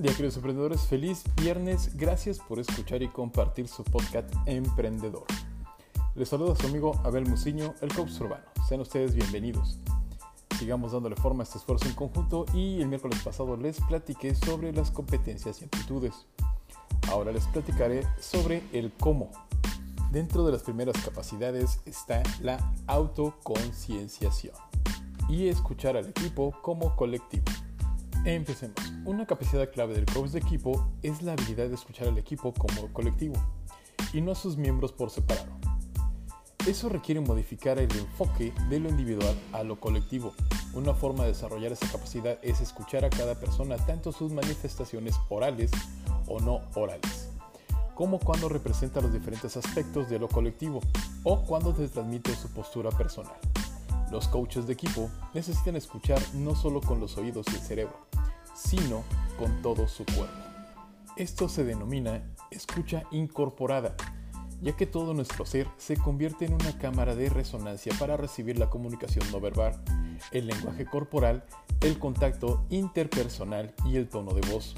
Día queridos emprendedores, feliz viernes, gracias por escuchar y compartir su podcast Emprendedor. Les saluda su amigo Abel Muciño, el coach urbano. Sean ustedes bienvenidos. Sigamos dándole forma a este esfuerzo en conjunto y el miércoles pasado les platiqué sobre las competencias y aptitudes. Ahora les platicaré sobre el cómo. Dentro de las primeras capacidades está la autoconcienciación y escuchar al equipo como colectivo. Empecemos. Una capacidad clave del coach de equipo es la habilidad de escuchar al equipo como colectivo y no a sus miembros por separado. Eso requiere modificar el enfoque de lo individual a lo colectivo. Una forma de desarrollar esa capacidad es escuchar a cada persona tanto sus manifestaciones orales o no orales, como cuando representa los diferentes aspectos de lo colectivo o cuando te transmite su postura personal. Los coaches de equipo necesitan escuchar no solo con los oídos y el cerebro, sino con todo su cuerpo. Esto se denomina escucha incorporada, ya que todo nuestro ser se convierte en una cámara de resonancia para recibir la comunicación no verbal, el lenguaje corporal, el contacto interpersonal y el tono de voz.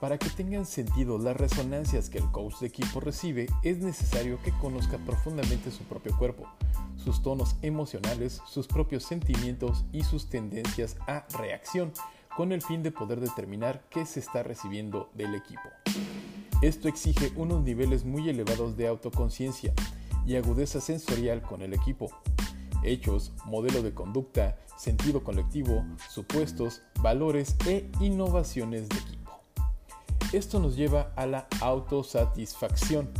Para que tengan sentido las resonancias que el coach de equipo recibe, es necesario que conozca profundamente su propio cuerpo, sus tonos emocionales, sus propios sentimientos y sus tendencias a reacción, con el fin de poder determinar qué se está recibiendo del equipo. Esto exige unos niveles muy elevados de autoconciencia y agudeza sensorial con el equipo. Hechos, modelo de conducta, sentido colectivo, supuestos, valores e innovaciones de equipo. Esto nos lleva a la autosatisfacción,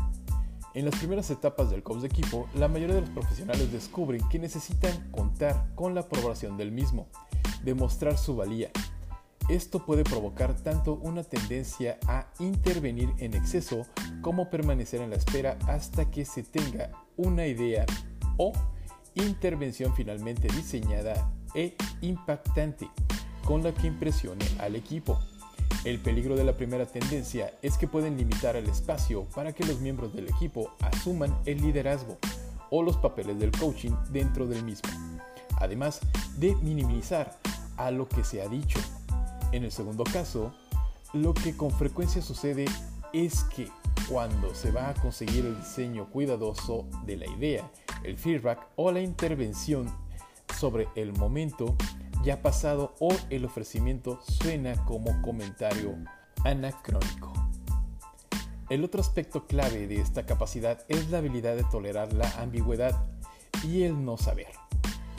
en las primeras etapas del coach de equipo, la mayoría de los profesionales descubren que necesitan contar con la aprobación del mismo, demostrar su valía. Esto puede provocar tanto una tendencia a intervenir en exceso como permanecer en la espera hasta que se tenga una idea o intervención finalmente diseñada e impactante con la que impresione al equipo. El peligro de la primera tendencia es que pueden limitar el espacio para que los miembros del equipo asuman el liderazgo o los papeles del coaching dentro del mismo, además de minimizar a lo que se ha dicho. En el segundo caso, lo que con frecuencia sucede es que cuando se va a conseguir el diseño cuidadoso de la idea, el feedback o la intervención sobre el momento, ya pasado o el ofrecimiento suena como comentario anacrónico. El otro aspecto clave de esta capacidad es la habilidad de tolerar la ambigüedad y el no saber.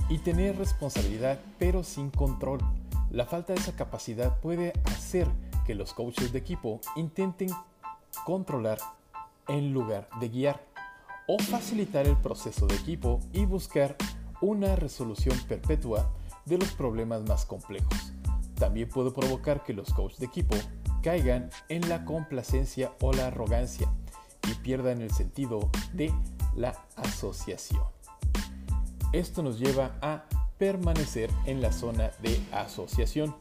Y tener responsabilidad pero sin control. La falta de esa capacidad puede hacer que los coaches de equipo intenten controlar en lugar de guiar o facilitar el proceso de equipo y buscar una resolución perpetua de los problemas más complejos. También puede provocar que los coaches de equipo caigan en la complacencia o la arrogancia y pierdan el sentido de la asociación. Esto nos lleva a permanecer en la zona de asociación.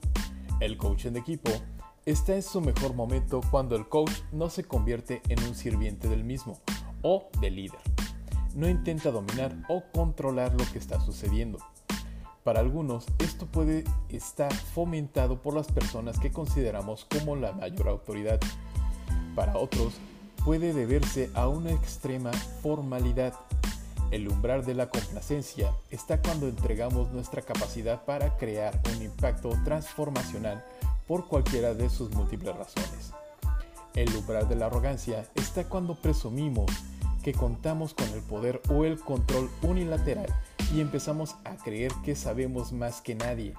El coach de equipo está en su mejor momento cuando el coach no se convierte en un sirviente del mismo o del líder. No intenta dominar o controlar lo que está sucediendo para algunos, esto puede estar fomentado por las personas que consideramos como la mayor autoridad. Para otros, puede deberse a una extrema formalidad. El umbral de la complacencia está cuando entregamos nuestra capacidad para crear un impacto transformacional por cualquiera de sus múltiples razones. El umbral de la arrogancia está cuando presumimos que contamos con el poder o el control unilateral y empezamos a creer que sabemos más que nadie.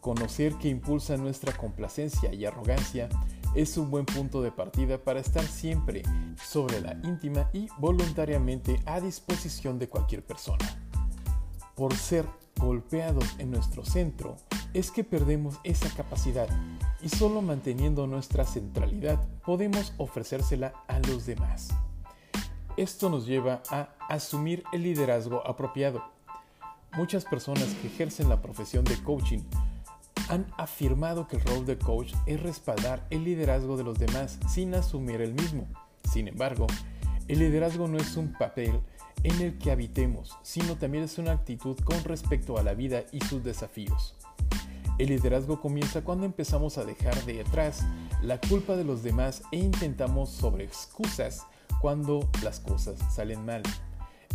Conocer que impulsa nuestra complacencia y arrogancia es un buen punto de partida para estar siempre sobre la íntima y voluntariamente a disposición de cualquier persona. Por ser golpeados en nuestro centro, es que perdemos esa capacidad y solo manteniendo nuestra centralidad podemos ofrecérsela a los demás. Esto nos lleva a asumir el liderazgo apropiado Muchas personas que ejercen la profesión de coaching han afirmado que el rol de coach es respaldar el liderazgo de los demás sin asumir el mismo. Sin embargo, el liderazgo no es un papel en el que habitemos, sino también es una actitud con respecto a la vida y sus desafíos. El liderazgo comienza cuando empezamos a dejar de atrás la culpa de los demás e intentamos sobre excusas cuando las cosas salen mal.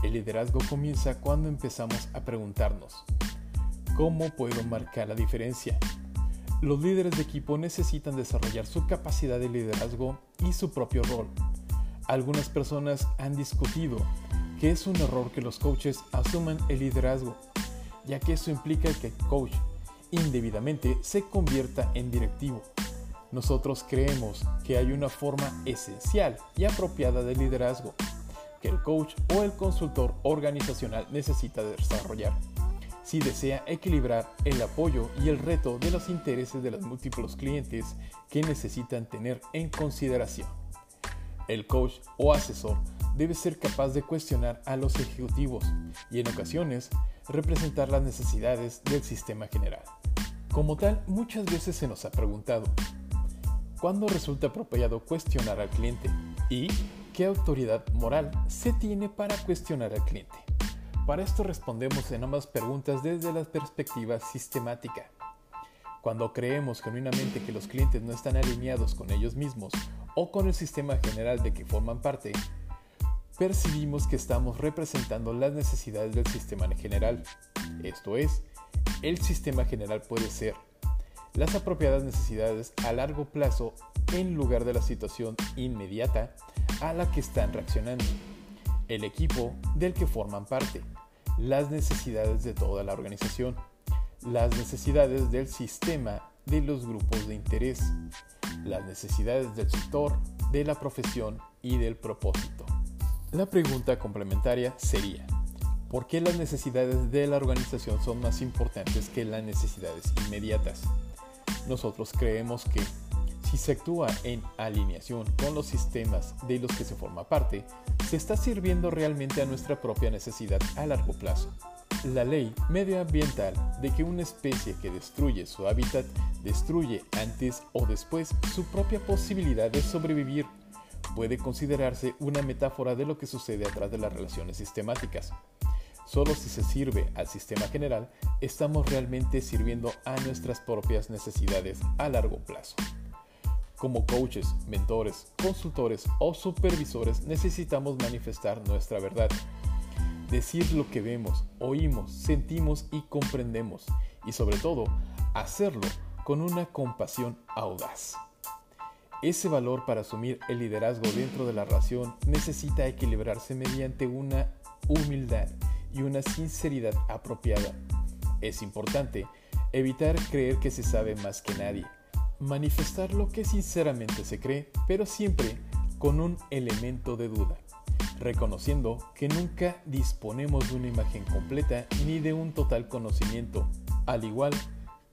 El liderazgo comienza cuando empezamos a preguntarnos, ¿cómo puedo marcar la diferencia? Los líderes de equipo necesitan desarrollar su capacidad de liderazgo y su propio rol. Algunas personas han discutido que es un error que los coaches asuman el liderazgo, ya que eso implica que el coach indebidamente se convierta en directivo. Nosotros creemos que hay una forma esencial y apropiada de liderazgo que el coach o el consultor organizacional necesita desarrollar si desea equilibrar el apoyo y el reto de los intereses de los múltiples clientes que necesitan tener en consideración. El coach o asesor debe ser capaz de cuestionar a los ejecutivos y en ocasiones representar las necesidades del sistema general. Como tal, muchas veces se nos ha preguntado, ¿cuándo resulta apropiado cuestionar al cliente? ¿Y qué autoridad moral se tiene para cuestionar al cliente? Para esto respondemos en ambas preguntas desde la perspectiva sistemática. Cuando creemos genuinamente que los clientes no están alineados con ellos mismos o con el sistema general de que forman parte, percibimos que estamos representando las necesidades del sistema en general. Esto es, el sistema general puede ser las apropiadas necesidades a largo plazo en lugar de la situación inmediata a la que están reaccionando, el equipo del que forman parte, las necesidades de toda la organización, las necesidades del sistema de los grupos de interés, las necesidades del sector, de la profesión y del propósito. La pregunta complementaria sería, ¿por qué las necesidades de la organización son más importantes que las necesidades inmediatas? Nosotros creemos que si se actúa en alineación con los sistemas de los que se forma parte, se está sirviendo realmente a nuestra propia necesidad a largo plazo. La ley medioambiental de que una especie que destruye su hábitat destruye antes o después su propia posibilidad de sobrevivir puede considerarse una metáfora de lo que sucede atrás de las relaciones sistemáticas. Solo si se sirve al sistema general, estamos realmente sirviendo a nuestras propias necesidades a largo plazo. Como coaches, mentores, consultores o supervisores necesitamos manifestar nuestra verdad. Decir lo que vemos, oímos, sentimos y comprendemos. Y sobre todo, hacerlo con una compasión audaz. Ese valor para asumir el liderazgo dentro de la relación necesita equilibrarse mediante una humildad y una sinceridad apropiada. Es importante evitar creer que se sabe más que nadie, manifestar lo que sinceramente se cree, pero siempre con un elemento de duda, reconociendo que nunca disponemos de una imagen completa ni de un total conocimiento, al igual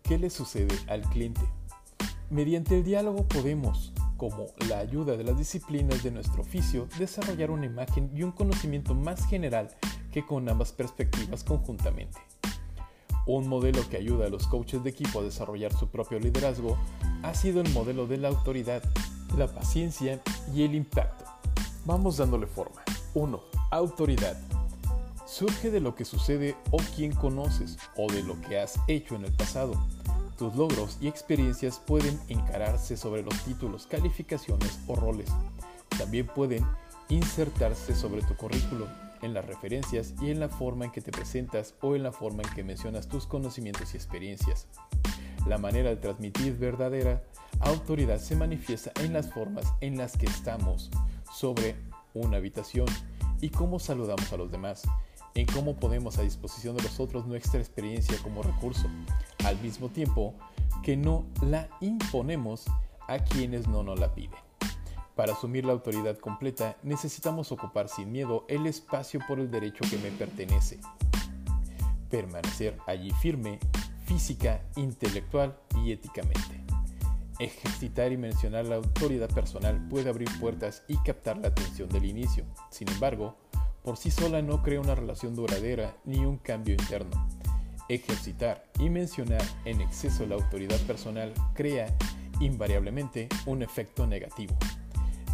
que le sucede al cliente. Mediante el diálogo podemos, como la ayuda de las disciplinas de nuestro oficio, desarrollar una imagen y un conocimiento más general que con ambas perspectivas conjuntamente. Un modelo que ayuda a los coaches de equipo a desarrollar su propio liderazgo ha sido el modelo de la autoridad, la paciencia y el impacto. Vamos dándole forma. 1. Autoridad. Surge de lo que sucede o quien conoces o de lo que has hecho en el pasado. Tus logros y experiencias pueden encararse sobre los títulos, calificaciones o roles. También pueden insertarse sobre tu currículum, en las referencias y en la forma en que te presentas o en la forma en que mencionas tus conocimientos y experiencias. La manera de transmitir verdadera autoridad se manifiesta en las formas en las que estamos sobre una habitación y cómo saludamos a los demás, en cómo ponemos a disposición de los otros nuestra experiencia como recurso, al mismo tiempo que no la imponemos a quienes no nos la piden. Para asumir la autoridad completa necesitamos ocupar sin miedo el espacio por el derecho que me pertenece. Permanecer allí firme, física, intelectual y éticamente. Ejercitar y mencionar la autoridad personal puede abrir puertas y captar la atención del inicio. Sin embargo, por sí sola no crea una relación duradera ni un cambio interno. Ejercitar y mencionar en exceso la autoridad personal crea invariablemente un efecto negativo,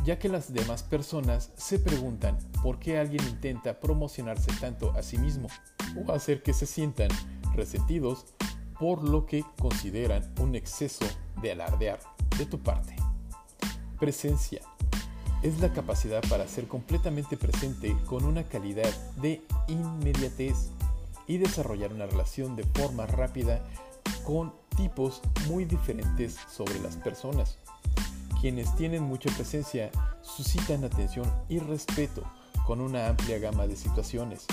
ya que las demás personas se preguntan por qué alguien intenta promocionarse tanto a sí mismo o hacer que se sientan resentidos por lo que consideran un exceso de alardear de tu parte. Presencia es la capacidad para ser completamente presente con una calidad de inmediatez y desarrollar una relación de forma rápida con tipos muy diferentes sobre las personas. Quienes tienen mucha presencia suscitan atención y respeto con una amplia gama de situaciones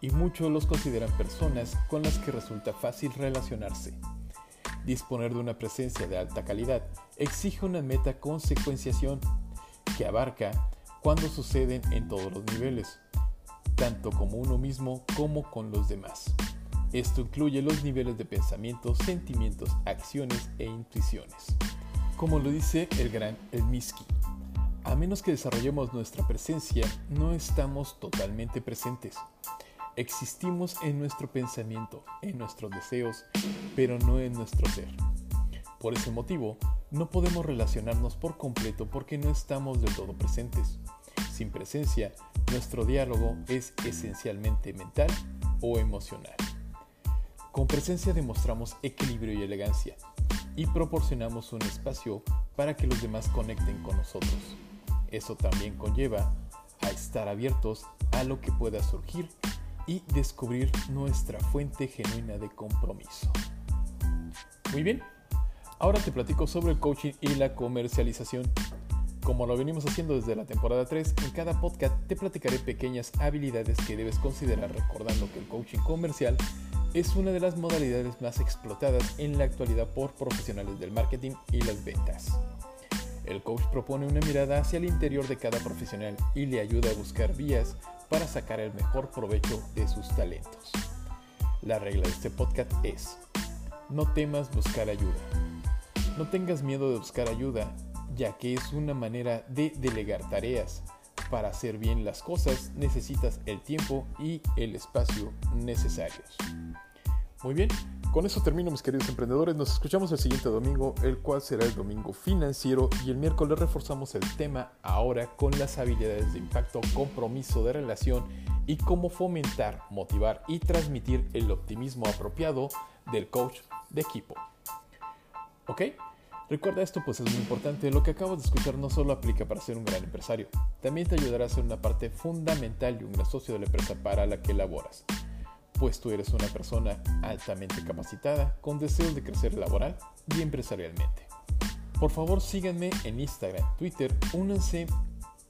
y muchos los consideran personas con las que resulta fácil relacionarse. Disponer de una presencia de alta calidad exige una meta consecuenciación que abarca cuando suceden en todos los niveles, tanto como uno mismo como con los demás. Esto incluye los niveles de pensamientos, sentimientos, acciones e intuiciones. Como lo dice el gran Elmiski, a menos que desarrollemos nuestra presencia, no estamos totalmente presentes. Existimos en nuestro pensamiento, en nuestros deseos, pero no en nuestro ser. Por ese motivo, no podemos relacionarnos por completo porque no estamos del todo presentes. Sin presencia, nuestro diálogo es esencialmente mental o emocional. Con presencia demostramos equilibrio y elegancia y proporcionamos un espacio para que los demás conecten con nosotros. Eso también conlleva a estar abiertos a lo que pueda surgir y descubrir nuestra fuente genuina de compromiso. Muy bien, ahora te platico sobre el coaching y la comercialización. Como lo venimos haciendo desde la temporada 3, en cada podcast te platicaré pequeñas habilidades que debes considerar recordando que el coaching comercial es una de las modalidades más explotadas en la actualidad por profesionales del marketing y las ventas. El coach propone una mirada hacia el interior de cada profesional y le ayuda a buscar vías para sacar el mejor provecho de sus talentos. La regla de este podcast es, no temas buscar ayuda. No tengas miedo de buscar ayuda, ya que es una manera de delegar tareas. Para hacer bien las cosas necesitas el tiempo y el espacio necesarios. Muy bien, con eso termino mis queridos emprendedores. Nos escuchamos el siguiente domingo, el cual será el domingo financiero y el miércoles reforzamos el tema ahora con las habilidades de impacto, compromiso de relación y cómo fomentar, motivar y transmitir el optimismo apropiado del coach de equipo. ¿Ok? Recuerda esto pues es muy importante, lo que acabas de escuchar no solo aplica para ser un gran empresario, también te ayudará a ser una parte fundamental y un gran socio de la empresa para la que laboras pues tú eres una persona altamente capacitada con deseos de crecer laboral y empresarialmente. Por favor síganme en Instagram, Twitter, únanse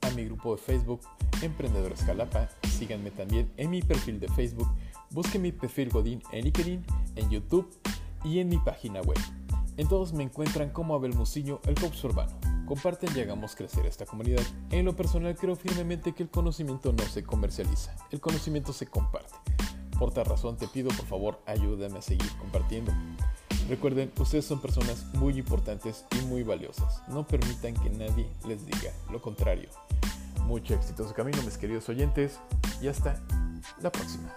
a mi grupo de Facebook Emprendedores Jalapa, síganme también en mi perfil de Facebook, busquen mi perfil Godín en LinkedIn, en YouTube y en mi página web. En todos me encuentran como Abel Muciño, el coach urbano. Comparten y hagamos crecer esta comunidad. En lo personal creo firmemente que el conocimiento no se comercializa, el conocimiento se comparte. Por tal razón te pido por favor ayúdame a seguir compartiendo. Recuerden, ustedes son personas muy importantes y muy valiosas. No permitan que nadie les diga lo contrario. Mucho exitoso camino mis queridos oyentes y hasta la próxima.